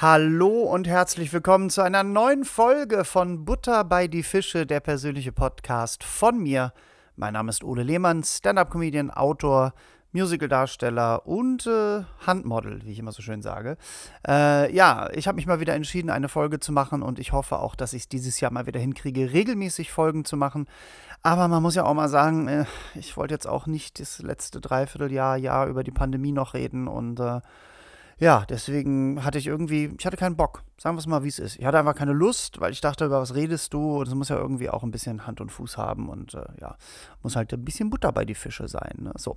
Hallo und herzlich willkommen zu einer neuen Folge von Butter bei die Fische, der persönliche Podcast von mir. Mein Name ist Ole Lehmann, Stand-up-Comedian, Autor, Musical-Darsteller und äh, Handmodel, wie ich immer so schön sage. Äh, ja, ich habe mich mal wieder entschieden, eine Folge zu machen und ich hoffe auch, dass ich es dieses Jahr mal wieder hinkriege, regelmäßig Folgen zu machen. Aber man muss ja auch mal sagen, äh, ich wollte jetzt auch nicht das letzte Dreivierteljahr, Jahr über die Pandemie noch reden und äh, ja, deswegen hatte ich irgendwie, ich hatte keinen Bock. Sagen wir es mal, wie es ist. Ich hatte einfach keine Lust, weil ich dachte, über was redest du? Und es muss ja irgendwie auch ein bisschen Hand und Fuß haben und äh, ja, muss halt ein bisschen Butter bei die Fische sein. Ne? So.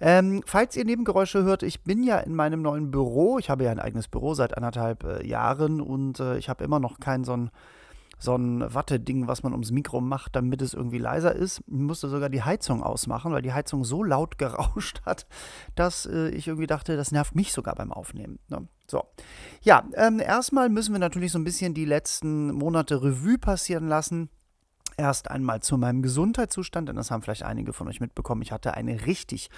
Ähm, falls ihr Nebengeräusche hört, ich bin ja in meinem neuen Büro. Ich habe ja ein eigenes Büro seit anderthalb äh, Jahren und äh, ich habe immer noch kein so ein so ein Watteding, was man ums Mikro macht, damit es irgendwie leiser ist. Ich musste sogar die Heizung ausmachen, weil die Heizung so laut gerauscht hat, dass äh, ich irgendwie dachte, das nervt mich sogar beim Aufnehmen. Ne? So. Ja, ähm, erstmal müssen wir natürlich so ein bisschen die letzten Monate Revue passieren lassen. Erst einmal zu meinem Gesundheitszustand, denn das haben vielleicht einige von euch mitbekommen. Ich hatte eine richtig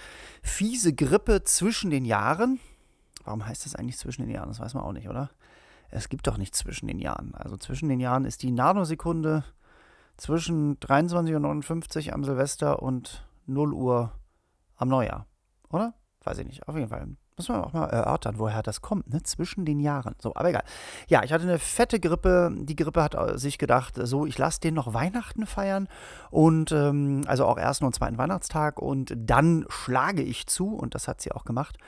fiese Grippe zwischen den Jahren. Warum heißt das eigentlich zwischen den Jahren? Das weiß man auch nicht, oder? Es gibt doch nichts zwischen den Jahren. Also zwischen den Jahren ist die Nanosekunde zwischen 23.59 Uhr am Silvester und 0 Uhr am Neujahr. Oder? Weiß ich nicht. Auf jeden Fall. Muss man auch mal erörtern, woher das kommt, ne? Zwischen den Jahren. So, aber egal. Ja, ich hatte eine fette Grippe. Die Grippe hat sich gedacht, so, ich lasse den noch Weihnachten feiern. Und ähm, also auch ersten und zweiten Weihnachtstag. Und dann schlage ich zu. Und das hat sie auch gemacht.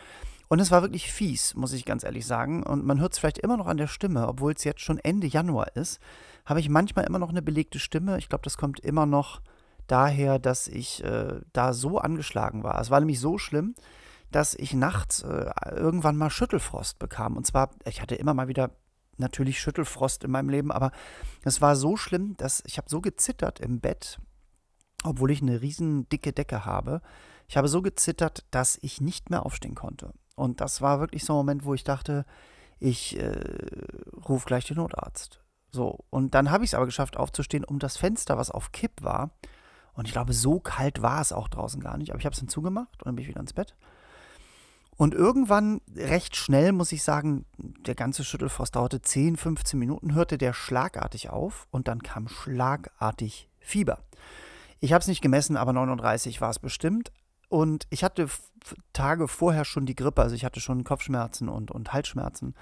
Und es war wirklich fies, muss ich ganz ehrlich sagen. Und man hört es vielleicht immer noch an der Stimme, obwohl es jetzt schon Ende Januar ist, habe ich manchmal immer noch eine belegte Stimme. Ich glaube, das kommt immer noch daher, dass ich äh, da so angeschlagen war. Es war nämlich so schlimm, dass ich nachts äh, irgendwann mal Schüttelfrost bekam. Und zwar, ich hatte immer mal wieder natürlich Schüttelfrost in meinem Leben, aber es war so schlimm, dass ich habe so gezittert im Bett, obwohl ich eine riesen dicke Decke habe. Ich habe so gezittert, dass ich nicht mehr aufstehen konnte. Und das war wirklich so ein Moment, wo ich dachte, ich äh, rufe gleich den Notarzt. So, und dann habe ich es aber geschafft, aufzustehen, um das Fenster, was auf Kipp war. Und ich glaube, so kalt war es auch draußen gar nicht. Aber ich habe es dann zugemacht und dann bin ich wieder ins Bett. Und irgendwann, recht schnell, muss ich sagen, der ganze Schüttelfrost dauerte 10, 15 Minuten, hörte der schlagartig auf und dann kam schlagartig Fieber. Ich habe es nicht gemessen, aber 39 war es bestimmt. Und ich hatte Tage vorher schon die Grippe, also ich hatte schon Kopfschmerzen und, und Halsschmerzen.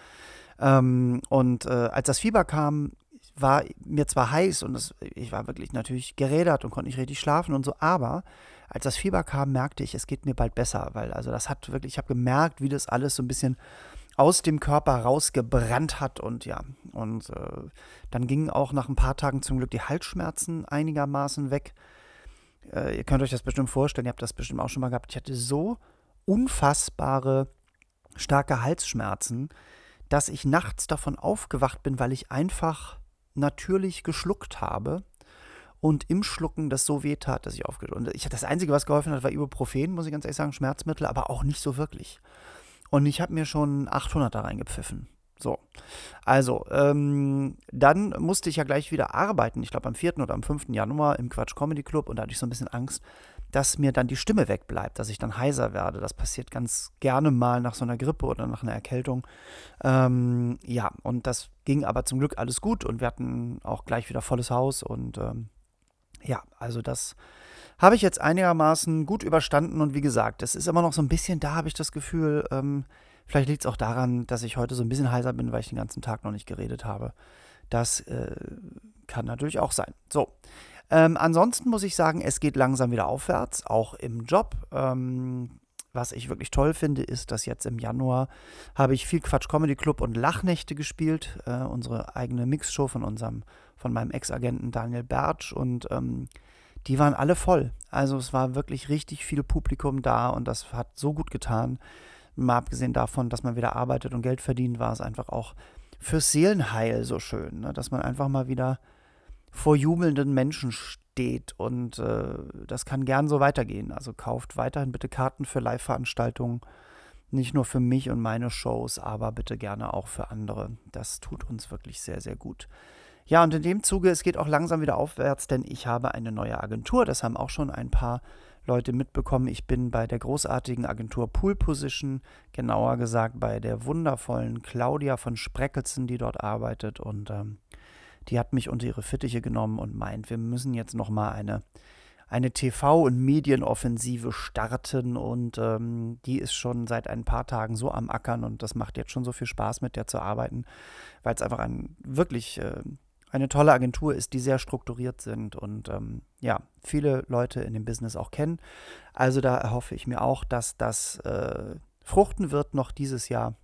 Ähm, und äh, als das Fieber kam, war mir zwar heiß und das, ich war wirklich natürlich gerädert und konnte nicht richtig schlafen und so, aber als das Fieber kam, merkte ich, es geht mir bald besser, weil also das hat wirklich, ich habe gemerkt, wie das alles so ein bisschen aus dem Körper rausgebrannt hat und ja, und äh, dann gingen auch nach ein paar Tagen zum Glück die Halsschmerzen einigermaßen weg. Äh, ihr könnt euch das bestimmt vorstellen, ihr habt das bestimmt auch schon mal gehabt. Ich hatte so unfassbare starke Halsschmerzen, dass ich nachts davon aufgewacht bin, weil ich einfach natürlich geschluckt habe und im Schlucken das so weh tat, dass ich aufgewacht bin. Ich, das Einzige, was geholfen hat, war Ibuprofen, muss ich ganz ehrlich sagen, Schmerzmittel, aber auch nicht so wirklich. Und ich habe mir schon 800 da reingepfiffen. So, also, ähm, dann musste ich ja gleich wieder arbeiten. Ich glaube, am 4. oder am 5. Januar im Quatsch Comedy Club und da hatte ich so ein bisschen Angst, dass mir dann die Stimme wegbleibt, dass ich dann heiser werde. Das passiert ganz gerne mal nach so einer Grippe oder nach einer Erkältung. Ähm, ja, und das ging aber zum Glück alles gut und wir hatten auch gleich wieder volles Haus und ähm, ja, also das habe ich jetzt einigermaßen gut überstanden und wie gesagt, es ist immer noch so ein bisschen da, habe ich das Gefühl, ähm, Vielleicht liegt es auch daran, dass ich heute so ein bisschen heiser bin, weil ich den ganzen Tag noch nicht geredet habe. Das äh, kann natürlich auch sein. So. Ähm, ansonsten muss ich sagen, es geht langsam wieder aufwärts, auch im Job. Ähm, was ich wirklich toll finde, ist, dass jetzt im Januar habe ich viel Quatsch Comedy Club und Lachnächte gespielt, äh, unsere eigene Mixshow von unserem, von meinem Ex-Agenten Daniel Bertsch und ähm, die waren alle voll. Also es war wirklich richtig viel Publikum da und das hat so gut getan. Mal abgesehen davon, dass man wieder arbeitet und Geld verdient, war es einfach auch fürs Seelenheil so schön, ne? dass man einfach mal wieder vor jubelnden Menschen steht und äh, das kann gern so weitergehen. Also kauft weiterhin bitte Karten für Live-Veranstaltungen, nicht nur für mich und meine Shows, aber bitte gerne auch für andere. Das tut uns wirklich sehr, sehr gut. Ja, und in dem Zuge, es geht auch langsam wieder aufwärts, denn ich habe eine neue Agentur. Das haben auch schon ein paar Leute mitbekommen, ich bin bei der großartigen Agentur Pool Position, genauer gesagt bei der wundervollen Claudia von Spreckelsen, die dort arbeitet. Und ähm, die hat mich unter ihre Fittiche genommen und meint, wir müssen jetzt nochmal eine eine TV- und Medienoffensive starten und ähm, die ist schon seit ein paar Tagen so am Ackern und das macht jetzt schon so viel Spaß, mit der zu arbeiten, weil es einfach ein wirklich äh, eine tolle Agentur ist, die sehr strukturiert sind und ähm, ja, viele Leute in dem Business auch kennen. Also da erhoffe ich mir auch, dass das äh, fruchten wird noch dieses Jahr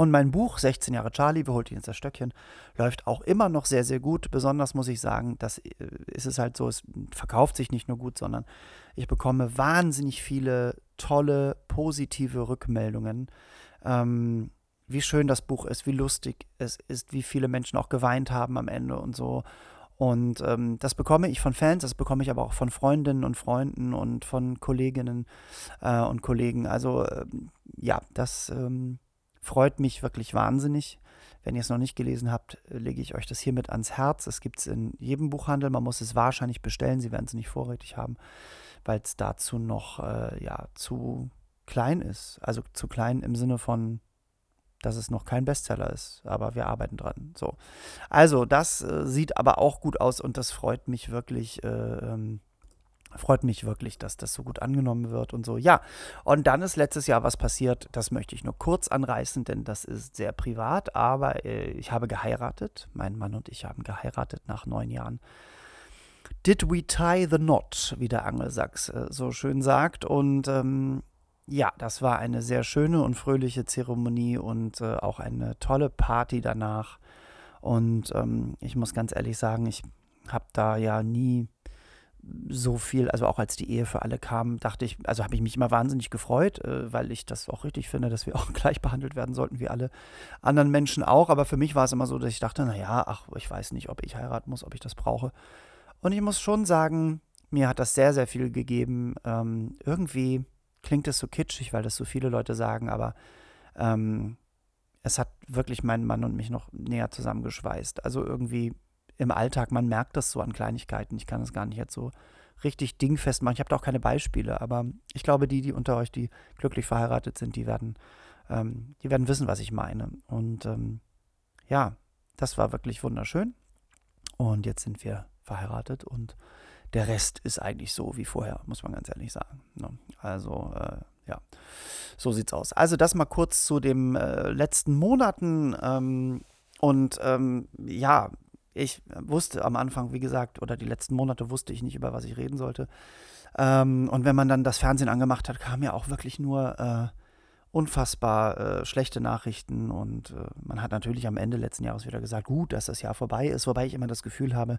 und mein Buch 16 Jahre Charlie, wir holt ihn ins das Stöckchen, läuft auch immer noch sehr, sehr gut. Besonders muss ich sagen, das äh, ist es halt so, es verkauft sich nicht nur gut, sondern ich bekomme wahnsinnig viele tolle, positive Rückmeldungen. Ähm, wie schön das Buch ist, wie lustig es ist, wie viele Menschen auch geweint haben am Ende und so. Und ähm, das bekomme ich von Fans, das bekomme ich aber auch von Freundinnen und Freunden und von Kolleginnen äh, und Kollegen. Also ähm, ja, das ähm, Freut mich wirklich wahnsinnig. Wenn ihr es noch nicht gelesen habt, lege ich euch das hiermit ans Herz. Es gibt es in jedem Buchhandel. Man muss es wahrscheinlich bestellen. Sie werden es nicht vorrätig haben, weil es dazu noch äh, ja, zu klein ist. Also zu klein im Sinne von, dass es noch kein Bestseller ist. Aber wir arbeiten dran. So. Also, das äh, sieht aber auch gut aus und das freut mich wirklich. Äh, ähm, Freut mich wirklich, dass das so gut angenommen wird und so. Ja, und dann ist letztes Jahr was passiert, das möchte ich nur kurz anreißen, denn das ist sehr privat, aber äh, ich habe geheiratet. Mein Mann und ich haben geheiratet nach neun Jahren. Did we tie the knot, wie der Angelsachs äh, so schön sagt. Und ähm, ja, das war eine sehr schöne und fröhliche Zeremonie und äh, auch eine tolle Party danach. Und ähm, ich muss ganz ehrlich sagen, ich habe da ja nie so viel, also auch als die Ehe für alle kam, dachte ich, also habe ich mich immer wahnsinnig gefreut, äh, weil ich das auch richtig finde, dass wir auch gleich behandelt werden sollten wie alle anderen Menschen auch. Aber für mich war es immer so, dass ich dachte, naja, ach, ich weiß nicht, ob ich heiraten muss, ob ich das brauche. Und ich muss schon sagen, mir hat das sehr, sehr viel gegeben. Ähm, irgendwie klingt es so kitschig, weil das so viele Leute sagen, aber ähm, es hat wirklich meinen Mann und mich noch näher zusammengeschweißt. Also irgendwie im Alltag. Man merkt das so an Kleinigkeiten. Ich kann das gar nicht jetzt so richtig dingfest machen. Ich habe da auch keine Beispiele, aber ich glaube, die, die unter euch, die glücklich verheiratet sind, die werden, ähm, die werden wissen, was ich meine. Und ähm, ja, das war wirklich wunderschön. Und jetzt sind wir verheiratet und der Rest ist eigentlich so wie vorher, muss man ganz ehrlich sagen. Ne? Also, äh, ja, so sieht's aus. Also, das mal kurz zu den äh, letzten Monaten. Ähm, und ähm, ja, ich wusste am Anfang, wie gesagt, oder die letzten Monate wusste ich nicht, über was ich reden sollte. Ähm, und wenn man dann das Fernsehen angemacht hat, kamen ja auch wirklich nur äh, unfassbar äh, schlechte Nachrichten. Und äh, man hat natürlich am Ende letzten Jahres wieder gesagt, gut, dass das Jahr vorbei ist, wobei ich immer das Gefühl habe,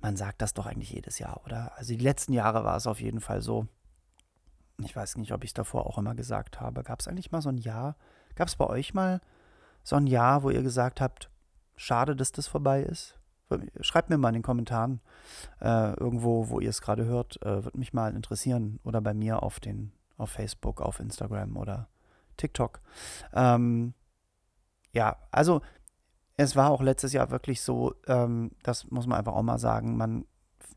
man sagt das doch eigentlich jedes Jahr, oder? Also die letzten Jahre war es auf jeden Fall so. Ich weiß nicht, ob ich es davor auch immer gesagt habe. Gab es eigentlich mal so ein Jahr? Gab es bei euch mal so ein Jahr, wo ihr gesagt habt, schade, dass das vorbei ist? Schreibt mir mal in den Kommentaren äh, irgendwo, wo ihr es gerade hört. Äh, Würde mich mal interessieren. Oder bei mir auf, den, auf Facebook, auf Instagram oder TikTok. Ähm, ja, also es war auch letztes Jahr wirklich so, ähm, das muss man einfach auch mal sagen, man,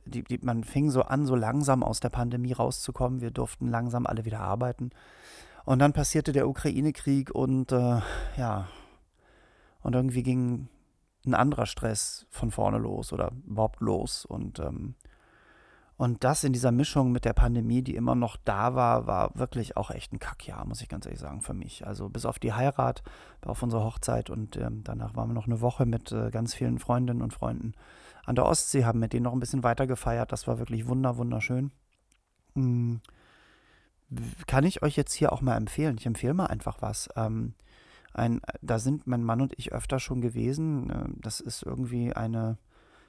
die, die, man fing so an, so langsam aus der Pandemie rauszukommen. Wir durften langsam alle wieder arbeiten. Und dann passierte der Ukraine-Krieg und äh, ja, und irgendwie ging ein anderer Stress von vorne los oder überhaupt los. Und, ähm, und das in dieser Mischung mit der Pandemie, die immer noch da war, war wirklich auch echt ein Kackjahr, muss ich ganz ehrlich sagen, für mich. Also bis auf die Heirat, auf unsere Hochzeit und ähm, danach waren wir noch eine Woche mit äh, ganz vielen Freundinnen und Freunden an der Ostsee, haben mit denen noch ein bisschen weiter gefeiert. Das war wirklich wunder, wunderschön. Hm. Kann ich euch jetzt hier auch mal empfehlen? Ich empfehle mal einfach was. Ähm, ein, da sind mein Mann und ich öfter schon gewesen. Äh, das ist irgendwie eine,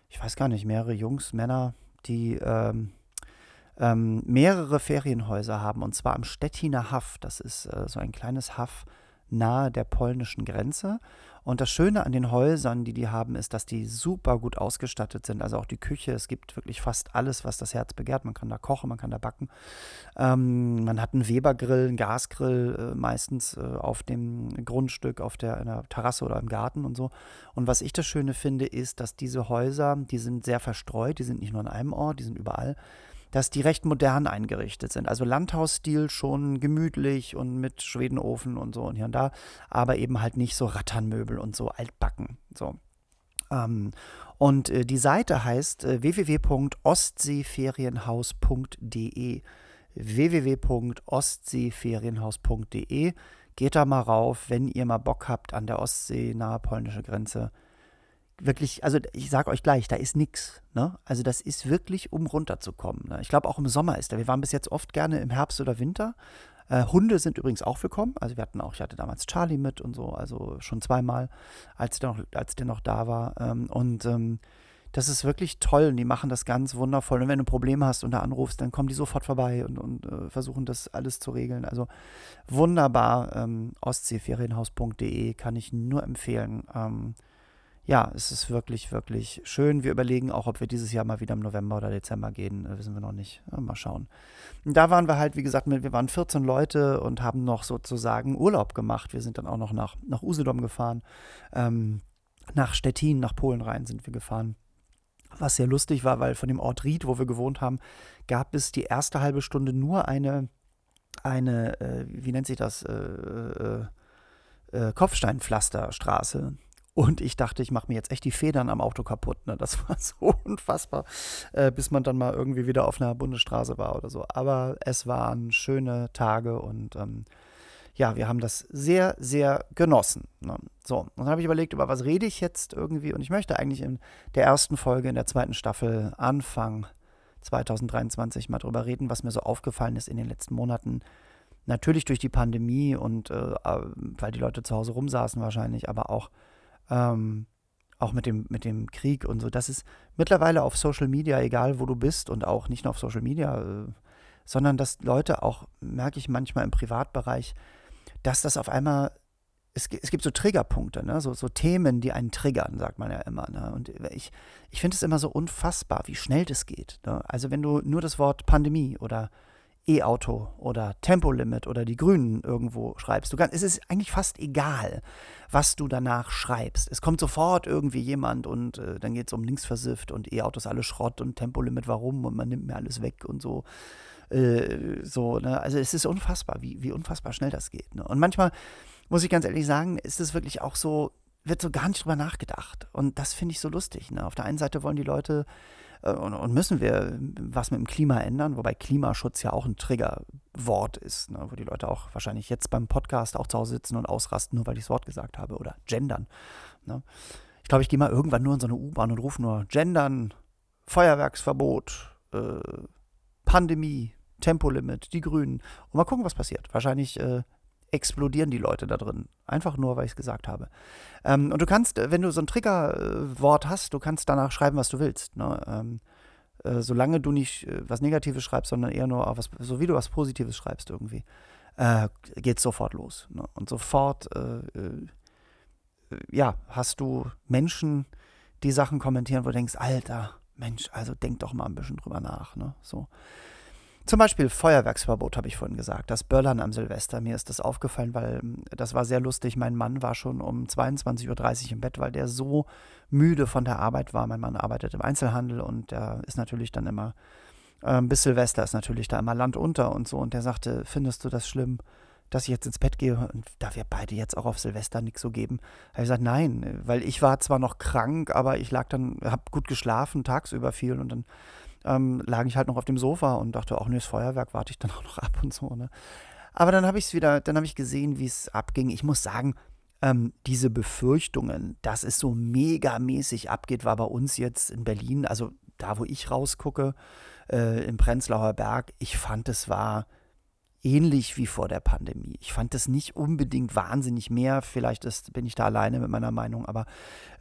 ich weiß gar nicht, mehrere Jungs, Männer, die ähm, ähm, mehrere Ferienhäuser haben und zwar am Stettiner Haff. Das ist äh, so ein kleines Haff nahe der polnischen Grenze. Und das Schöne an den Häusern, die die haben, ist, dass die super gut ausgestattet sind. Also auch die Küche, es gibt wirklich fast alles, was das Herz begehrt. Man kann da kochen, man kann da backen. Ähm, man hat einen Webergrill, einen Gasgrill äh, meistens äh, auf dem Grundstück, auf der, der Terrasse oder im Garten und so. Und was ich das Schöne finde, ist, dass diese Häuser, die sind sehr verstreut, die sind nicht nur an einem Ort, die sind überall dass die recht modern eingerichtet sind. Also Landhausstil schon gemütlich und mit Schwedenofen und so und hier und da, aber eben halt nicht so Ratternmöbel und so altbacken. So. Ähm, und äh, die Seite heißt äh, www.ostseeferienhaus.de www.ostseeferienhaus.de Geht da mal rauf, wenn ihr mal Bock habt an der Ostsee, nahe polnische Grenze. Wirklich, also ich sage euch gleich, da ist nichts. Ne? Also das ist wirklich, um runterzukommen. Ne? Ich glaube, auch im Sommer ist da. Wir waren bis jetzt oft gerne im Herbst oder Winter. Äh, Hunde sind übrigens auch willkommen. Also wir hatten auch, ich hatte damals Charlie mit und so, also schon zweimal, als der noch, als der noch da war. Ähm, und ähm, das ist wirklich toll und die machen das ganz wundervoll. Und wenn du Probleme hast und da anrufst, dann kommen die sofort vorbei und, und äh, versuchen das alles zu regeln. Also wunderbar. Ähm, Ostseeferienhaus.de kann ich nur empfehlen. Ähm, ja, es ist wirklich, wirklich schön. Wir überlegen auch, ob wir dieses Jahr mal wieder im November oder Dezember gehen. Äh, wissen wir noch nicht. Mal schauen. Da waren wir halt, wie gesagt, wir waren 14 Leute und haben noch sozusagen Urlaub gemacht. Wir sind dann auch noch nach, nach Usedom gefahren. Ähm, nach Stettin, nach Polen rein sind wir gefahren. Was sehr lustig war, weil von dem Ort Ried, wo wir gewohnt haben, gab es die erste halbe Stunde nur eine, eine äh, wie nennt sich das, äh, äh, äh Kopfsteinpflasterstraße. Und ich dachte, ich mache mir jetzt echt die Federn am Auto kaputt. Ne? Das war so unfassbar, äh, bis man dann mal irgendwie wieder auf einer Bundesstraße war oder so. Aber es waren schöne Tage und ähm, ja, wir haben das sehr, sehr genossen. Ne? So, und dann habe ich überlegt, über was rede ich jetzt irgendwie. Und ich möchte eigentlich in der ersten Folge in der zweiten Staffel Anfang 2023 mal drüber reden, was mir so aufgefallen ist in den letzten Monaten. Natürlich durch die Pandemie und äh, äh weil die Leute zu Hause rumsaßen wahrscheinlich, aber auch ähm, auch mit dem, mit dem Krieg und so, das ist mittlerweile auf Social Media, egal wo du bist und auch nicht nur auf Social Media, äh, sondern dass Leute auch, merke ich manchmal im Privatbereich, dass das auf einmal, es, es gibt so Triggerpunkte, ne? so, so Themen, die einen triggern, sagt man ja immer. Ne? Und ich, ich finde es immer so unfassbar, wie schnell das geht. Ne? Also wenn du nur das Wort Pandemie oder E-Auto oder Tempolimit oder die Grünen irgendwo schreibst. Du kannst, es ist eigentlich fast egal, was du danach schreibst. Es kommt sofort irgendwie jemand und äh, dann geht es um linksversifft und E-Autos alle Schrott und Tempolimit warum und man nimmt mir alles weg und so. Äh, so, ne? Also es ist unfassbar, wie, wie unfassbar schnell das geht. Ne? Und manchmal, muss ich ganz ehrlich sagen, ist es wirklich auch so, wird so gar nicht drüber nachgedacht. Und das finde ich so lustig. Ne? Auf der einen Seite wollen die Leute und, und, müssen wir was mit dem Klima ändern, wobei Klimaschutz ja auch ein Triggerwort ist, ne, wo die Leute auch wahrscheinlich jetzt beim Podcast auch zu Hause sitzen und ausrasten, nur weil ich das Wort gesagt habe oder gendern. Ne. Ich glaube, ich gehe mal irgendwann nur in so eine U-Bahn und rufe nur gendern, Feuerwerksverbot, äh, Pandemie, Tempolimit, die Grünen und mal gucken, was passiert. Wahrscheinlich äh, explodieren die Leute da drin. Einfach nur, weil ich es gesagt habe. Ähm, und du kannst, äh, wenn du so ein Triggerwort hast, du kannst danach schreiben, was du willst. Ne? Ähm, äh, solange du nicht äh, was Negatives schreibst, sondern eher nur was, so wie du was Positives schreibst irgendwie, äh, geht sofort los. Ne? Und sofort, äh, äh, ja, hast du Menschen, die Sachen kommentieren, wo du denkst, Alter, Mensch, also denk doch mal ein bisschen drüber nach. Ne? So. Zum Beispiel Feuerwerksverbot, habe ich vorhin gesagt. Das Böllern am Silvester. Mir ist das aufgefallen, weil hm, das war sehr lustig. Mein Mann war schon um 22.30 Uhr im Bett, weil der so müde von der Arbeit war. Mein Mann arbeitet im Einzelhandel und der ist natürlich dann immer, äh, bis Silvester ist natürlich da immer Land unter und so. Und der sagte, findest du das schlimm, dass ich jetzt ins Bett gehe und da wir beide jetzt auch auf Silvester nichts so geben? Habe ich gesagt, nein, weil ich war zwar noch krank, aber ich lag dann, habe gut geschlafen, tagsüber viel und dann ähm, lag ich halt noch auf dem Sofa und dachte, auch nee, das Feuerwerk warte ich dann auch noch ab und so. Ne? Aber dann habe ich es wieder, dann habe ich gesehen, wie es abging. Ich muss sagen, ähm, diese Befürchtungen, dass es so megamäßig abgeht, war bei uns jetzt in Berlin, also da, wo ich rausgucke, äh, im Prenzlauer Berg, ich fand, es war ähnlich wie vor der Pandemie. Ich fand das nicht unbedingt wahnsinnig mehr. Vielleicht ist, bin ich da alleine mit meiner Meinung, aber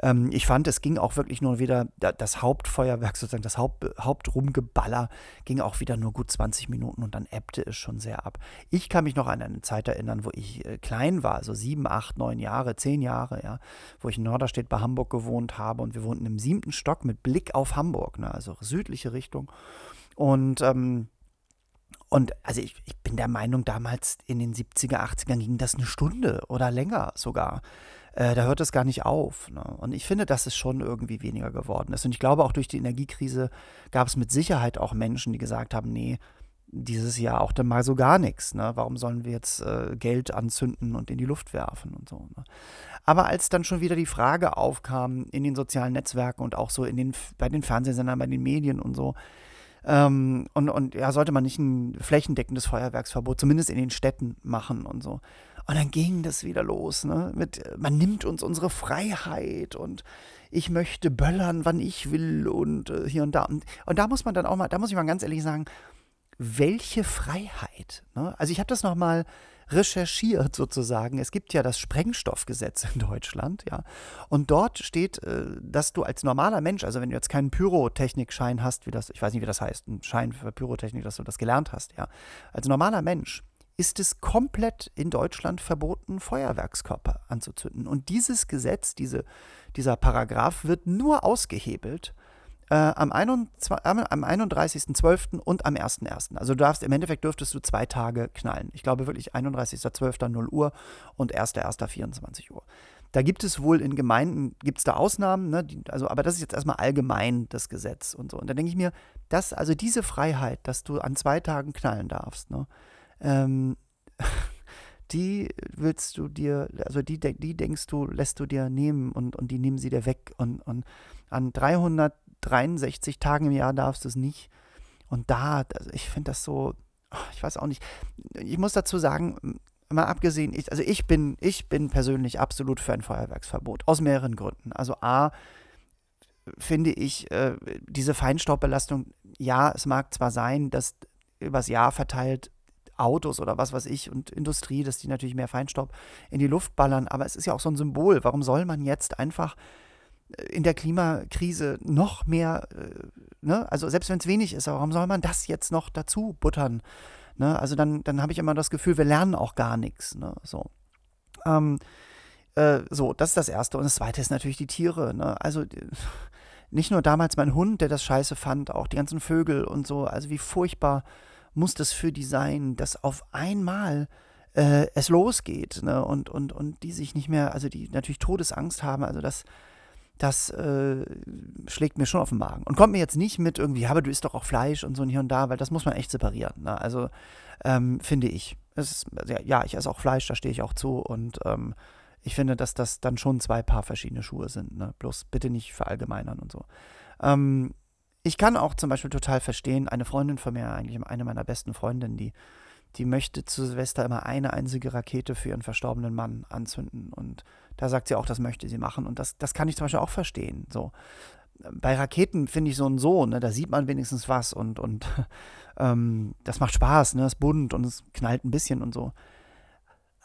ähm, ich fand, es ging auch wirklich nur wieder, das Hauptfeuerwerk, sozusagen das Haupt, Hauptrumgeballer, ging auch wieder nur gut 20 Minuten und dann ebbte es schon sehr ab. Ich kann mich noch an eine Zeit erinnern, wo ich äh, klein war, so sieben, acht, neun Jahre, zehn Jahre, ja, wo ich in Norderstedt bei Hamburg gewohnt habe und wir wohnten im siebten Stock mit Blick auf Hamburg, ne, also südliche Richtung. Und ähm, Und also ich, ich bin der Meinung, damals in den 70er, 80ern ging das eine Stunde oder länger sogar. Äh, da hört es gar nicht auf. Ne? Und ich finde, dass es schon irgendwie weniger geworden ist. Und ich glaube, auch durch die Energiekrise gab es mit Sicherheit auch Menschen, die gesagt haben, nee, dieses Jahr auch dann mal so gar nichts. Ne? Warum sollen wir jetzt äh, Geld anzünden und in die Luft werfen und so. Ne? Aber als dann schon wieder die Frage aufkam in den sozialen Netzwerken und auch so in den, bei den Fernsehsendern, bei den Medien und so, ähm, und, und ja, sollte man nicht ein flächendeckendes Feuerwerksverbot, zumindest in den Städten, machen und so. Und dann ging das wieder los, ne? Mit, man nimmt uns unsere Freiheit und ich möchte böllern, wann ich will und äh, hier und da. Und, und da muss man dann auch mal, da muss ich mal ganz ehrlich sagen, welche Freiheit? Ne? Also ich habe das nochmal recherchiert sozusagen. Es gibt ja das Sprengstoffgesetz in Deutschland, ja. Und dort steht, äh, dass du als normaler Mensch, also wenn du jetzt keinen Pyrotechnikschein hast, wie das, ich weiß nicht, wie das heißt, ein Schein für Pyrotechnik, dass du das gelernt hast, ja. Als normaler Mensch ist es komplett in Deutschland verboten, Feuerwerkskörper anzuzünden. Und dieses Gesetz, diese, dieser Paragraph wird nur ausgehebelt äh, am, am 31.12. und am 1.1. Also du darfst, im Endeffekt dürftest du zwei Tage knallen. Ich glaube wirklich 31.12. 0 Uhr und 1.1. 24 Uhr. Da gibt es wohl in Gemeinden, gibt es da Ausnahmen, ne? Die, also, aber das ist jetzt erstmal allgemein das Gesetz und so. Und da denke ich mir, dass, also diese Freiheit, dass du an zwei Tagen knallen darfst, ne? Ähm, die willst du dir, also die, die denkst du, lässt du dir nehmen und, und die nehmen sie dir weg. Und, und an 363 Tagen im Jahr darfst du es nicht. Und da, also ich finde das so, ich weiß auch nicht. Ich muss dazu sagen, mal abgesehen, ich, also ich bin, ich bin persönlich absolut für ein Feuerwerksverbot. Aus mehreren Gründen. Also A, finde ich, äh, diese Feinstaubbelastung, ja, es mag zwar sein, dass übers Jahr verteilt Autos oder was weiß ich und Industrie, dass die natürlich mehr Feinstaub in die Luft ballern. Aber es ist ja auch so ein Symbol. Warum soll man jetzt einfach in der Klimakrise noch mehr, äh, ne? also selbst wenn es wenig ist, warum soll man das jetzt noch dazu buttern? Ne? Also dann, dann habe ich immer das Gefühl, wir lernen auch gar nichts. Ne? So. Ähm, äh, so, das ist das Erste. Und das Zweite ist natürlich die Tiere. Ne? Also nicht nur damals mein Hund, der das scheiße fand, auch die ganzen Vögel und so. Also wie furchtbar muss das für die sein, dass auf einmal äh, es losgeht ne? und, und, und die sich nicht mehr, also die natürlich Todesangst haben, also das, das äh, schlägt mir schon auf den Magen. Und kommt mir jetzt nicht mit irgendwie, ja, aber du isst doch auch Fleisch und so und hier und da, weil das muss man echt separieren. Ne? Also ähm, finde ich. Ist, ja, ich esse auch Fleisch, da stehe ich auch zu und ähm, ich finde, dass das dann schon zwei Paar verschiedene Schuhe sind. Ne? Bloß bitte nicht verallgemeinern und so. Ähm, ich kann auch zum Beispiel total verstehen, eine Freundin von mir, eigentlich eine meiner besten Freundinnen, die, die möchte zu Silvester immer eine einzige Rakete für ihren verstorbenen Mann anzünden. Und da sagt sie auch, das möchte sie machen. Und das, das kann ich zum Beispiel auch verstehen. So. Bei Raketen finde ich so und so, ne, da sieht man wenigstens was und, und ähm, das macht Spaß, ne, ist bunt und es knallt ein bisschen und so.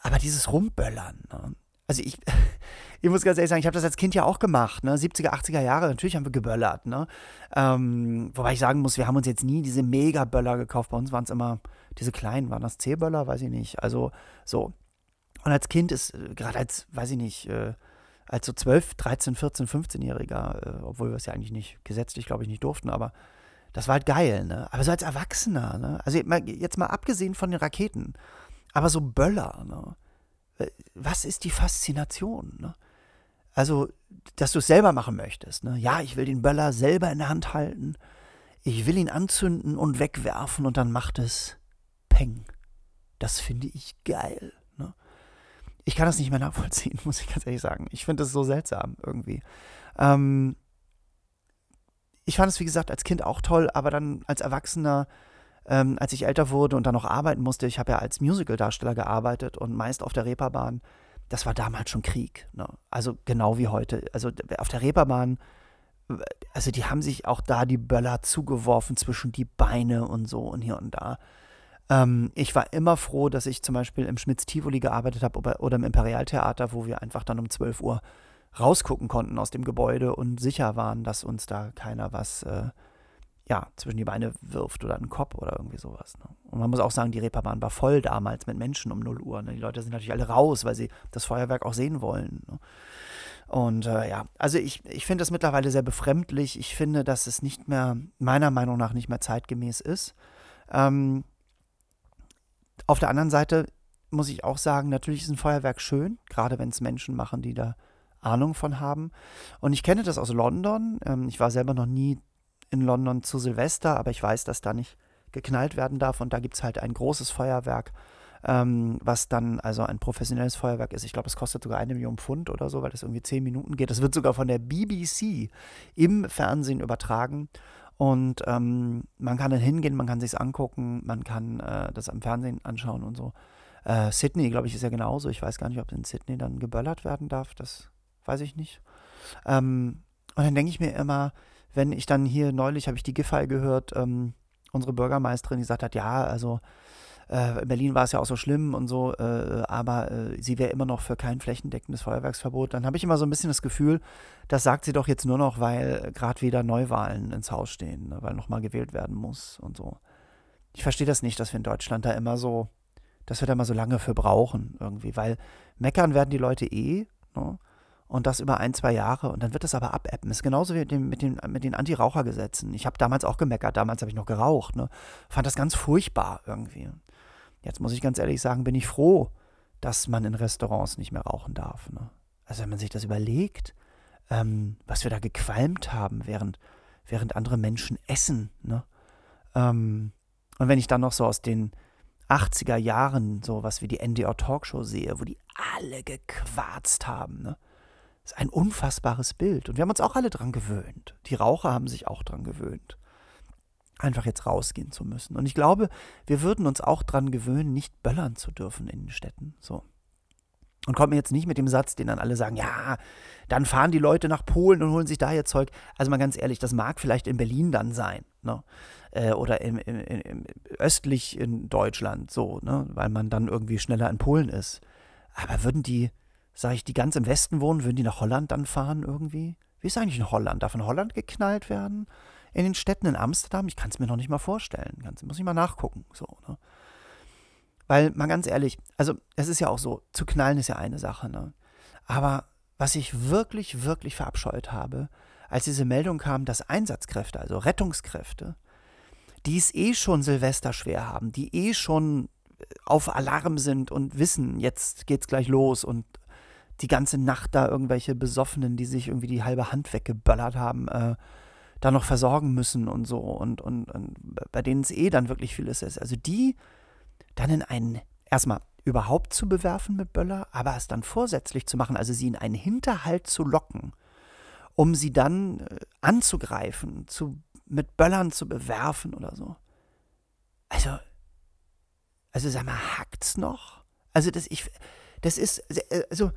Aber dieses Rumböllern, ne, also ich, ich muss ganz ehrlich sagen, ich habe das als Kind ja auch gemacht, ne? 70er, 80er Jahre, natürlich haben wir geböllert, ne? Ähm, wobei ich sagen muss, wir haben uns jetzt nie diese Mega-Böller gekauft. Bei uns waren es immer diese kleinen, waren das C-Böller, weiß ich nicht. Also so. Und als Kind ist, äh, gerade als, weiß ich nicht, äh, als so 12, 13, 14, 15-Jähriger, äh, obwohl wir es ja eigentlich nicht gesetzlich, glaube ich, nicht durften, aber das war halt geil, ne? Aber so als Erwachsener, ne? Also jetzt mal abgesehen von den Raketen, aber so Böller, ne? was ist die Faszination? Ne? Also, dass du es selber machen möchtest. Ne? Ja, ich will den Böller selber in der Hand halten. Ich will ihn anzünden und wegwerfen und dann macht es Peng. Das finde ich geil. Ich kann das nicht mehr nachvollziehen, muss ich ganz ehrlich sagen. Ich finde das so seltsam irgendwie. Ähm, ich fand es, wie gesagt, als Kind auch toll, aber dann als Erwachsener ähm, als ich älter wurde und dann noch arbeiten musste, ich habe ja als Musicaldarsteller gearbeitet und meist auf der Reeperbahn, das war damals schon Krieg. Ne? Also genau wie heute. Also auf der Reeperbahn, also die haben sich auch da die Böller zugeworfen zwischen die Beine und so und hier und da. Ähm, ich war immer froh, dass ich zum Beispiel im Schmitz-Tivoli gearbeitet habe oder im Imperialtheater, wo wir einfach dann um 12 Uhr rausgucken konnten aus dem Gebäude und sicher waren, dass uns da keiner was äh, ja, zwischen die Beine wirft oder einen Kopf oder irgendwie sowas. Ne? Und man muss auch sagen, die Reeperbahn war voll damals mit Menschen um 0 Uhr. Ne? Die Leute sind natürlich alle raus, weil sie das Feuerwerk auch sehen wollen. Ne? Und äh, ja, also ich, ich finde das mittlerweile sehr befremdlich. Ich finde, dass es nicht mehr, meiner Meinung nach, nicht mehr zeitgemäß ist. Ähm, auf der anderen Seite muss ich auch sagen, natürlich ist ein Feuerwerk schön, gerade wenn es Menschen machen, die da Ahnung von haben. Und ich kenne das aus London. Ähm, ich war selber noch nie in London zu Silvester, aber ich weiß, dass da nicht geknallt werden darf. Und da gibt es halt ein großes Feuerwerk, ähm, was dann also ein professionelles Feuerwerk ist. Ich glaube, es kostet sogar eine Million Pfund oder so, weil das irgendwie zehn Minuten geht. Das wird sogar von der BBC im Fernsehen übertragen. Und ähm, man kann dann hingehen, man kann sich angucken, man kann äh, das am Fernsehen anschauen und so. Äh, Sydney, glaube ich, ist ja genauso. Ich weiß gar nicht, ob in Sydney dann geböllert werden darf. Das weiß ich nicht. Ähm, und dann denke ich mir immer, wenn ich dann hier neulich habe ich die Giffey gehört, ähm, unsere Bürgermeisterin, die gesagt hat, ja, also äh, in Berlin war es ja auch so schlimm und so, äh, aber äh, sie wäre immer noch für kein flächendeckendes Feuerwerksverbot. Dann habe ich immer so ein bisschen das Gefühl, das sagt sie doch jetzt nur noch, weil gerade wieder Neuwahlen ins Haus stehen, ne, weil nochmal gewählt werden muss und so. Ich verstehe das nicht, dass wir in Deutschland da immer so, dass wir da immer so lange für brauchen irgendwie, weil meckern werden die Leute eh, ne? und das über ein, zwei Jahre und dann wird das aber abappen. Ist genauso wie mit den, mit den, mit den Anti-Raucher-Gesetzen. Ich habe damals auch gemeckert, damals habe ich noch geraucht, ne? fand das ganz furchtbar irgendwie. Jetzt muss ich ganz ehrlich sagen, bin ich froh, dass man in Restaurants nicht mehr rauchen darf. Ne? Also wenn man sich das überlegt, ähm, was wir da gequalmt haben, während, während andere Menschen essen. Ne? Ähm, und wenn ich dann noch so aus den 80er Jahren so was wie die NDR Talkshow sehe, wo die alle gequarzt haben, ne? ist ein unfassbares Bild. Und wir haben uns auch alle dran gewöhnt. Die Raucher haben sich auch dran gewöhnt. Einfach jetzt rausgehen zu müssen. Und ich glaube, wir würden uns auch dran gewöhnen, nicht böllern zu dürfen in den Städten. So. Und kommt mir jetzt nicht mit dem Satz, den dann alle sagen, ja, dann fahren die Leute nach Polen und holen sich da ihr Zeug. Also mal ganz ehrlich, das mag vielleicht in Berlin dann sein, ne? Äh, oder im, im, im, östlich in Deutschland so, ne? Weil man dann irgendwie schneller in Polen ist. Aber würden die, sage ich, die ganz im Westen wohnen, würden die nach Holland dann fahren irgendwie? Wie ist eigentlich in Holland? Darf in Holland geknallt werden? In den Städten in Amsterdam? Ich kann es mir noch nicht mal vorstellen. Ganz, muss ich mal nachgucken. So, ne? Weil, mal ganz ehrlich, also es ist ja auch so, zu knallen ist ja eine Sache, ne? Aber was ich wirklich, wirklich verabscheut habe, als diese Meldung kam, dass Einsatzkräfte, also Rettungskräfte, die es eh schon Silvester schwer haben, die eh schon auf Alarm sind und wissen, jetzt geht's gleich los und die ganze Nacht da irgendwelche Besoffenen, die sich irgendwie die halbe Hand weggeböllert haben, äh, da noch versorgen müssen und so und, und, und bei denen es eh dann wirklich vieles ist. Also die dann in einen, erstmal überhaupt zu bewerfen mit Böller, aber es dann vorsätzlich zu machen, also sie in einen Hinterhalt zu locken, um sie dann äh, anzugreifen, zu, mit Böllern zu bewerfen oder so. Also, also sag mal, hackt's noch? Also das, ich, das ist, äh, also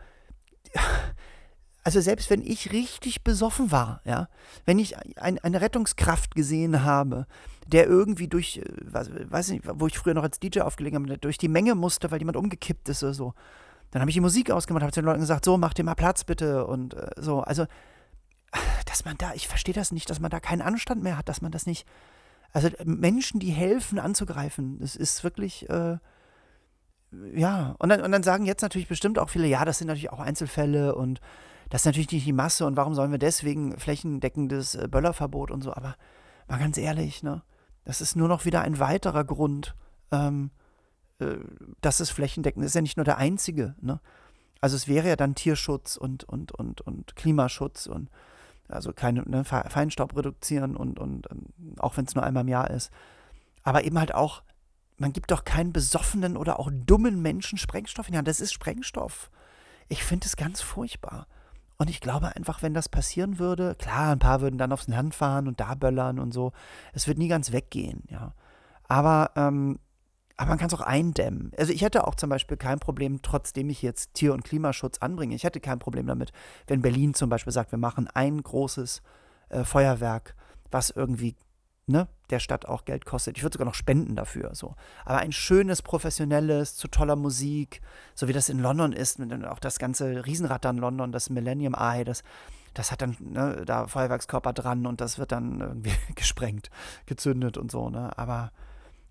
also selbst wenn ich richtig besoffen war, ja, wenn ich ein, eine Rettungskraft gesehen habe, der irgendwie durch, äh, weiß nicht, wo ich früher noch als DJ aufgelegt habe, durch die Menge musste, weil jemand umgekippt ist oder so, dann habe ich die Musik ausgemacht, habe den Leuten gesagt, so, mach dir mal Platz bitte und äh, so. Also, dass man da, ich verstehe das nicht, dass man da keinen Anstand mehr hat, dass man das nicht, also Menschen, die helfen anzugreifen, das ist wirklich, äh, ja, und dann, und dann sagen jetzt natürlich bestimmt auch viele, ja, das sind natürlich auch Einzelfälle und das ist natürlich nicht die Masse und warum sollen wir deswegen flächendeckendes äh, Böllerverbot und so, aber mal ganz ehrlich, ne, das ist nur noch wieder ein weiterer Grund, ähm, äh, dass es flächendeckend ist. ist ja nicht nur der einzige, ne? Also es wäre ja dann Tierschutz und, und, und, und Klimaschutz und also keine ne, Feinstaub reduzieren und, und, und auch wenn es nur einmal im Jahr ist. Aber eben halt auch man gibt doch keinen besoffenen oder auch dummen Menschen Sprengstoff in die Hand. Das ist Sprengstoff. Ich finde es ganz furchtbar. Und ich glaube einfach, wenn das passieren würde, klar, ein paar würden dann aufs Land fahren und da böllern und so. Es wird nie ganz weggehen, ja. Aber, ähm, aber man kann es auch eindämmen. Also ich hätte auch zum Beispiel kein Problem, trotzdem ich jetzt Tier- und Klimaschutz anbringe. Ich hätte kein Problem damit, wenn Berlin zum Beispiel sagt, wir machen ein großes äh, Feuerwerk, was irgendwie ne, der Stadt auch Geld kostet. Ich würde sogar noch spenden dafür. So. Aber ein schönes, professionelles, zu toller Musik, so wie das in London ist, auch das ganze Riesenrad in London, das Millennium Eye, das, das hat dann ne, da Feuerwerkskörper dran und das wird dann irgendwie gesprengt, gezündet und so. Ne? Aber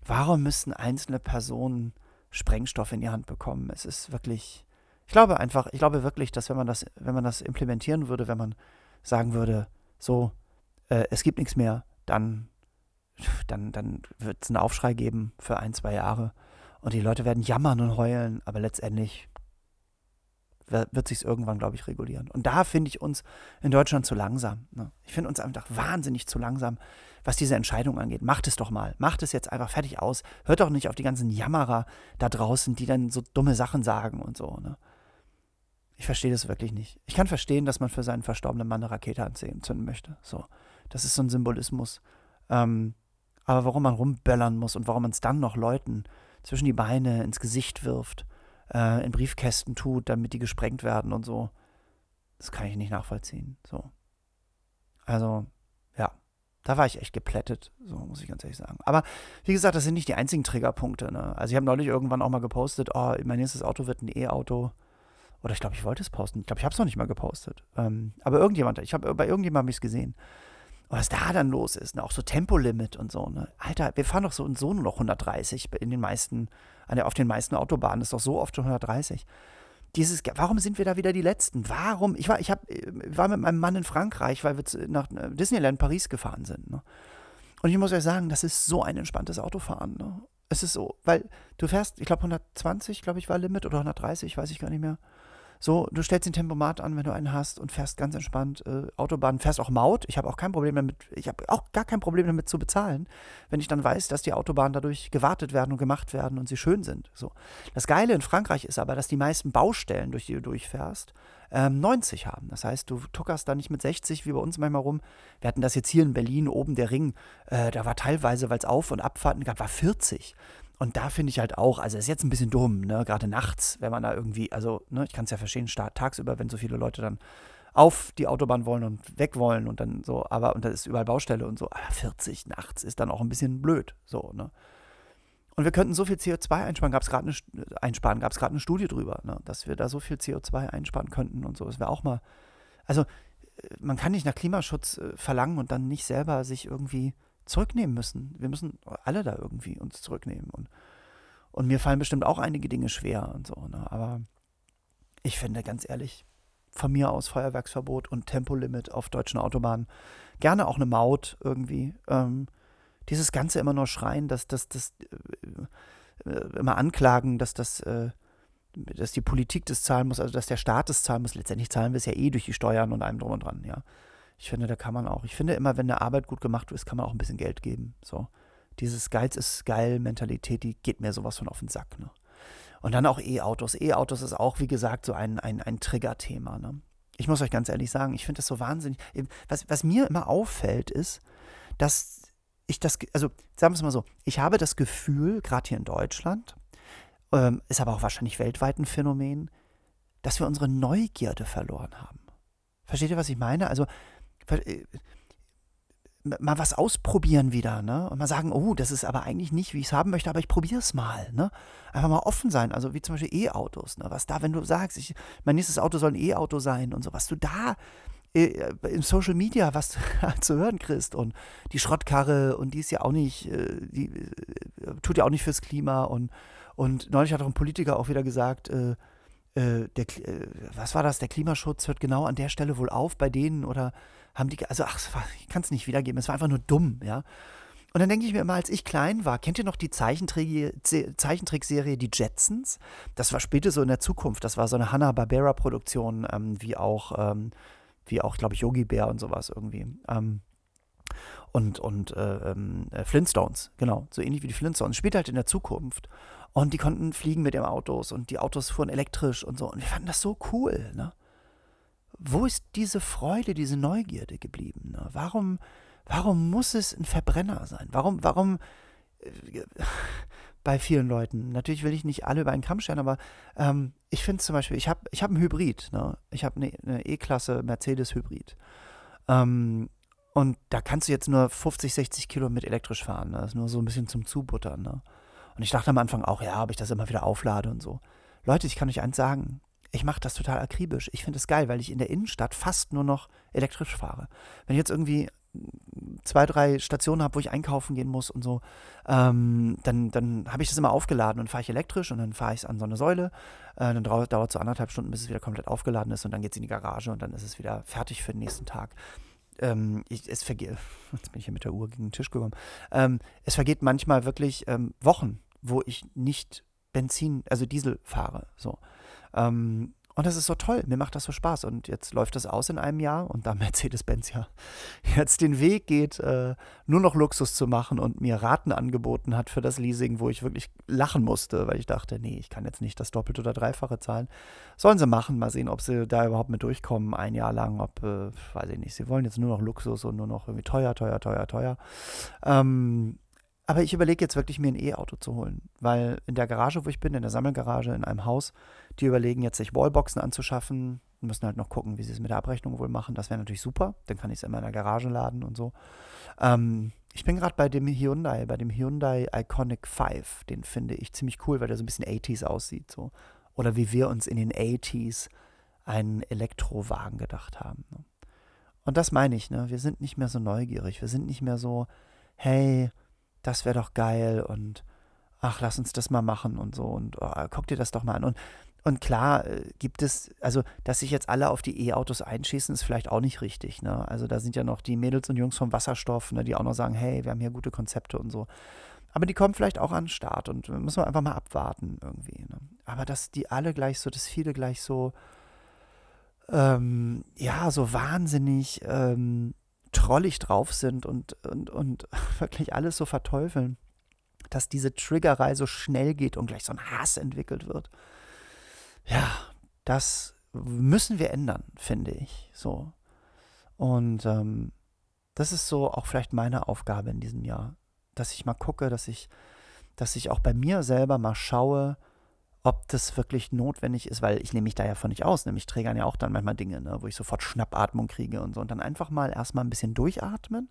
warum müssten einzelne Personen Sprengstoff in die Hand bekommen? Es ist wirklich, ich glaube einfach, ich glaube wirklich, dass wenn man das, wenn man das implementieren würde, wenn man sagen würde, so, äh, es gibt nichts mehr, dann dann, dann wird es einen Aufschrei geben für ein, zwei Jahre. Und die Leute werden jammern und heulen, aber letztendlich wird sich irgendwann, glaube ich, regulieren. Und da finde ich uns in Deutschland zu langsam. Ne? Ich finde uns einfach wahnsinnig zu langsam, was diese Entscheidung angeht. Macht es doch mal. Macht es jetzt einfach fertig aus. Hört doch nicht auf die ganzen Jammerer da draußen, die dann so dumme Sachen sagen und so. Ne? Ich verstehe das wirklich nicht. Ich kann verstehen, dass man für seinen verstorbenen Mann eine Rakete anzünden möchte. So, das ist so ein Symbolismus. Ähm, aber warum man rumböllern muss und warum man es dann noch Leuten zwischen die Beine ins Gesicht wirft äh, in Briefkästen tut, damit die gesprengt werden und so. Das kann ich nicht nachvollziehen. So. Also, ja, da war ich echt geplättet, so muss ich ganz ehrlich sagen. Aber wie gesagt, das sind nicht die einzigen Triggerpunkte. Ne? Also ich habe neulich irgendwann auch mal gepostet, oh, mein nächstes Auto wird ein E-Auto. Oder ich glaube, ich wollte es posten. Ich glaube, ich habe es noch nicht mal gepostet. Ähm, aber irgendjemand, ich habe bei irgendjemandem ich es gesehen. Was da dann los ist, ne? auch so Tempolimit und so. Ne? Alter, wir fahren doch so und so nur noch 130 in den meisten auf den meisten Autobahnen ist doch so oft schon 130. Dieses, warum sind wir da wieder die Letzten? Warum? Ich war, ich hab, äh, war mit meinem Mann in Frankreich, weil wir nach äh, Disneyland Paris gefahren sind. Ne? Und ich muss euch sagen, das ist so ein entspanntes Autofahren. Ne? Es ist so, weil du fährst, ich glaube 120, glaube ich, war Limit oder 130, weiß ich gar nicht mehr. So, du stellst den Tempomat an, wenn du einen hast und fährst ganz entspannt äh, Autobahn, fährst auch Maut. Ich habe auch kein Problem damit, ich habe auch gar kein Problem damit zu bezahlen, wenn ich dann weiß, dass die Autobahnen dadurch gewartet werden und gemacht werden und sie schön sind. So. Das Geile in Frankreich ist aber, dass die meisten Baustellen, durch die du durchfährst, ähm, 90 haben. Das heißt, du tuckerst da nicht mit 60 wie bei uns manchmal rum. Wir hatten das jetzt hier in Berlin, oben der Ring, äh, da war teilweise, weil es Auf- und Abfahrten gab, war 40. Und da finde ich halt auch, also ist jetzt ein bisschen dumm, ne? gerade nachts, wenn man da irgendwie, also ne, ich kann es ja verstehen, tagsüber, wenn so viele Leute dann auf die Autobahn wollen und weg wollen und dann so, aber und da ist überall Baustelle und so, aber 40 nachts ist dann auch ein bisschen blöd, so, ne? Und wir könnten so viel CO2 einsparen, gab es gerade eine, einsparen, gab es gerade eine Studie drüber, ne? dass wir da so viel CO2 einsparen könnten und so. Das wäre auch mal, also äh, man kann nicht nach Klimaschutz äh, verlangen und dann nicht selber sich irgendwie zurücknehmen müssen. Wir müssen alle da irgendwie uns zurücknehmen. Und, und mir fallen bestimmt auch einige Dinge schwer und so. Ne? Aber ich finde, ganz ehrlich, von mir aus Feuerwerksverbot und Tempolimit auf deutschen Autobahnen. Gerne auch eine Maut irgendwie. Ähm, dieses Ganze immer nur schreien, dass das, äh, immer anklagen, dass das, äh, dass die Politik das zahlen muss, also dass der Staat das zahlen muss. Letztendlich zahlen wir es ja eh durch die Steuern und allem drum und dran, ja. Ich finde, da kann man auch. Ich finde immer, wenn eine Arbeit gut gemacht ist, kann man auch ein bisschen Geld geben. So. Dieses Geiz ist geil Mentalität, die geht mir sowas von auf den Sack. Ne? Und dann auch E-Autos. E-Autos ist auch, wie gesagt, so ein, ein, ein Trigger-Thema. Ne? Ich muss euch ganz ehrlich sagen, ich finde das so wahnsinnig. Was, was mir immer auffällt, ist, dass ich das, also sagen wir es mal so, ich habe das Gefühl, gerade hier in Deutschland, ähm, ist aber auch wahrscheinlich weltweit ein Phänomen, dass wir unsere Neugierde verloren haben. Versteht ihr, was ich meine? Also mal was ausprobieren wieder, ne? Und mal sagen, oh, das ist aber eigentlich nicht, wie ich es haben möchte, aber ich probiere es mal, ne? Einfach mal offen sein, also wie zum Beispiel E-Autos, ne? Was da, wenn du sagst, ich, mein nächstes Auto soll ein E-Auto sein und so, was du da äh, im Social Media was zu hören kriegst und die Schrottkarre und die ist ja auch nicht, äh, die äh, tut ja auch nicht fürs Klima und, und neulich hat auch ein Politiker auch wieder gesagt, äh, äh, der, äh, was war das, der Klimaschutz hört genau an der Stelle wohl auf bei denen oder haben die, also ach, ich kann es nicht wiedergeben, es war einfach nur dumm, ja. Und dann denke ich mir immer, als ich klein war, kennt ihr noch die Zeichentrickserie Die Jetsons? Das war später so in der Zukunft. Das war so eine Hanna-Barbera-Produktion, ähm, wie auch, ähm, wie auch, glaube ich, Yogi Bär und sowas irgendwie. Ähm, und und äh, ähm, äh, Flintstones, genau, so ähnlich wie die Flintstones. Spielt halt in der Zukunft. Und die konnten fliegen mit ihren Autos und die Autos fuhren elektrisch und so. Und wir fanden das so cool, ne? Wo ist diese Freude, diese Neugierde geblieben? Ne? Warum, warum muss es ein Verbrenner sein? Warum, warum äh, bei vielen Leuten? Natürlich will ich nicht alle über einen Kamm stellen, aber ähm, ich finde zum Beispiel, ich habe ich hab einen Hybrid, ne? Ich habe eine, eine E-Klasse Mercedes Hybrid. Ähm, und da kannst du jetzt nur 50, 60 Kilo mit elektrisch fahren. Ne? Das ist nur so ein bisschen zum Zubuttern. Ne? Und ich dachte am Anfang auch, ja, ob ich das immer wieder auflade und so. Leute, ich kann euch eins sagen. Ich mache das total akribisch. Ich finde es geil, weil ich in der Innenstadt fast nur noch elektrisch fahre. Wenn ich jetzt irgendwie zwei, drei Stationen habe, wo ich einkaufen gehen muss und so, ähm, dann, dann habe ich das immer aufgeladen und fahre ich elektrisch und dann fahre ich es an so eine Säule. Äh, dann dauert es so anderthalb Stunden, bis es wieder komplett aufgeladen ist und dann geht es in die Garage und dann ist es wieder fertig für den nächsten Tag ähm, ich, es vergeht, jetzt bin ich hier mit der Uhr gegen den Tisch gekommen, ähm, es vergeht manchmal wirklich ähm, Wochen, wo ich nicht Benzin, also Diesel fahre. So. Ähm, und das ist so toll, mir macht das so Spaß. Und jetzt läuft das aus in einem Jahr und da Mercedes-Benz ja jetzt den Weg geht, äh, nur noch Luxus zu machen und mir Raten angeboten hat für das Leasing, wo ich wirklich lachen musste, weil ich dachte, nee, ich kann jetzt nicht das Doppelte oder Dreifache zahlen. Sollen sie machen, mal sehen, ob sie da überhaupt mit durchkommen, ein Jahr lang, ob, äh, weiß ich nicht, sie wollen jetzt nur noch Luxus und nur noch irgendwie teuer, teuer, teuer, teuer. Ähm, aber ich überlege jetzt wirklich, mir ein E-Auto zu holen, weil in der Garage, wo ich bin, in der Sammelgarage, in einem Haus, die überlegen jetzt, sich Wallboxen anzuschaffen. Müssen halt noch gucken, wie sie es mit der Abrechnung wohl machen. Das wäre natürlich super. Dann kann ich es in der Garage laden und so. Ähm, ich bin gerade bei dem Hyundai, bei dem Hyundai Iconic 5. Den finde ich ziemlich cool, weil der so ein bisschen 80s aussieht. So. Oder wie wir uns in den 80s einen Elektrowagen gedacht haben. Ne? Und das meine ich, ne? Wir sind nicht mehr so neugierig. Wir sind nicht mehr so, hey, das wäre doch geil und ach, lass uns das mal machen und so und oh, guck dir das doch mal an. Und, und klar äh, gibt es, also, dass sich jetzt alle auf die E-Autos einschießen, ist vielleicht auch nicht richtig. Ne? Also da sind ja noch die Mädels und Jungs vom Wasserstoff, ne, die auch noch sagen, hey, wir haben hier gute Konzepte und so. Aber die kommen vielleicht auch an den Start und müssen wir einfach mal abwarten irgendwie. Ne? Aber dass die alle gleich so, dass viele gleich so, ähm, ja, so wahnsinnig ähm, trollig drauf sind und, und, und wirklich alles so verteufeln, dass diese Triggerei so schnell geht und gleich so ein Hass entwickelt wird. Ja, das müssen wir ändern, finde ich. So. Und ähm, das ist so auch vielleicht meine Aufgabe in diesem Jahr, dass ich mal gucke, dass ich, dass ich auch bei mir selber mal schaue, ob das wirklich notwendig ist, weil ich nehme mich da ja von nicht aus. Nämlich trägern ja auch dann manchmal Dinge, ne, wo ich sofort Schnappatmung kriege und so. Und dann einfach mal erstmal ein bisschen durchatmen.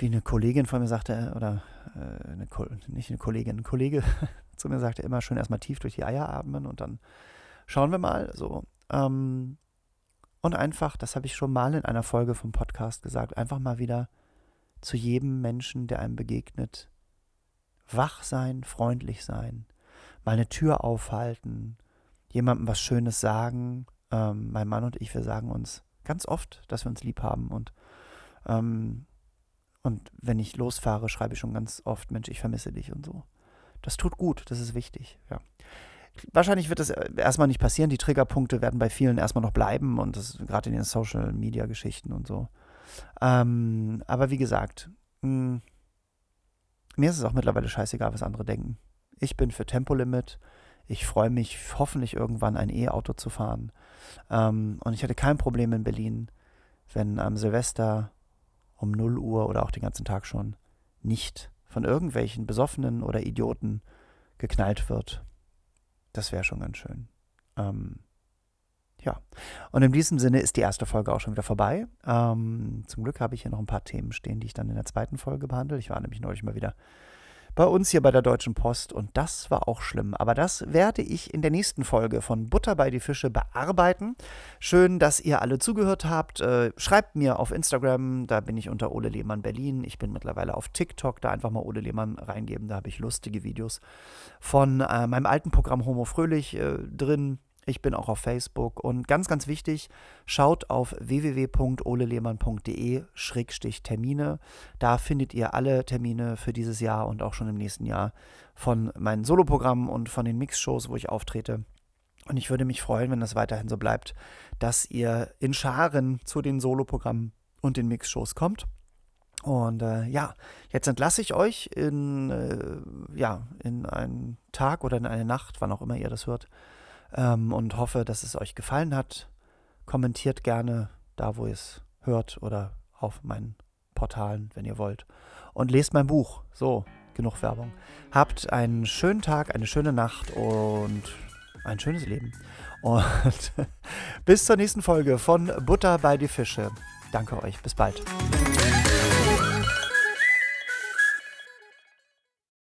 Wie eine Kollegin von mir sagte, oder äh, eine, nicht eine Kollegin, ein Kollege zu mir sagte, immer schön erstmal tief durch die Eier atmen und dann schauen wir mal. So. Ähm, und einfach, das habe ich schon mal in einer Folge vom Podcast gesagt, einfach mal wieder zu jedem Menschen, der einem begegnet, wach sein, freundlich sein mal eine Tür aufhalten, jemandem was Schönes sagen. Ähm, mein Mann und ich, wir sagen uns ganz oft, dass wir uns lieb haben und ähm, und wenn ich losfahre, schreibe ich schon ganz oft, Mensch, ich vermisse dich und so. Das tut gut, das ist wichtig, ja. Wahrscheinlich wird das erstmal nicht passieren. Die Triggerpunkte werden bei vielen erstmal noch bleiben und das gerade in den Social Media Geschichten und so. Ähm, aber wie gesagt, mh, hm, mir ist es auch mittlerweile scheißegal, was andere denken. Ich bin für Tempolimit. Ich freue mich, hoffentlich irgendwann ein E-Auto zu fahren. Ähm, und ich hatte kein Problem in Berlin, wenn am Silvester um 0 Uhr oder auch den ganzen Tag schon nicht von irgendwelchen Besoffenen oder Idioten geknallt wird. Das wäre schon ganz schön. Ähm, ja, und in diesem Sinne ist die erste Folge auch schon wieder vorbei. Ähm, zum Glück habe ich hier noch ein paar Themen stehen, die ich dann in der zweiten Folge behandle. Ich war nämlich neulich mal wieder bei uns hier bei der Deutschen Post und das war auch schlimm. Aber das werde ich in der nächsten Folge von Butter bei die Fische bearbeiten. Schön, dass ihr alle zugehört habt. Äh, schreibt mir auf Instagram, da bin ich unter Ole Lehmann Berlin. Ich bin mittlerweile auf TikTok, da einfach mal Ole Lehmann reingeben. Da habe ich lustige Videos von äh, meinem alten Programm Homo Fröhlich äh, drin ich bin auch auf Facebook und ganz, ganz wichtig, schaut auf www.olelehmann.de-termine. Da findet ihr alle Termine für dieses Jahr und auch schon im nächsten Jahr von meinen Soloprogrammen und von den Mixshows, wo ich auftrete. Und ich würde mich freuen, wenn das weiterhin so bleibt, dass ihr in Scharen zu den Soloprogrammen und den Mixshows kommt. Und äh, ja, jetzt entlasse ich euch in, äh, ja, in einen Tag oder in eine Nacht, wann auch immer ihr das hört ähm, und hoffe, dass es euch gefallen hat. Kommentiert gerne da, wo ihr es hört oder auf meinen Portalen, wenn ihr wollt. Und lest mein Buch. So, genug Werbung. Habt einen schönen Tag, eine schöne Nacht und ein schönes Leben. Und bis zur nächsten Folge von Butter bei die Fische. Danke euch. Bis bald.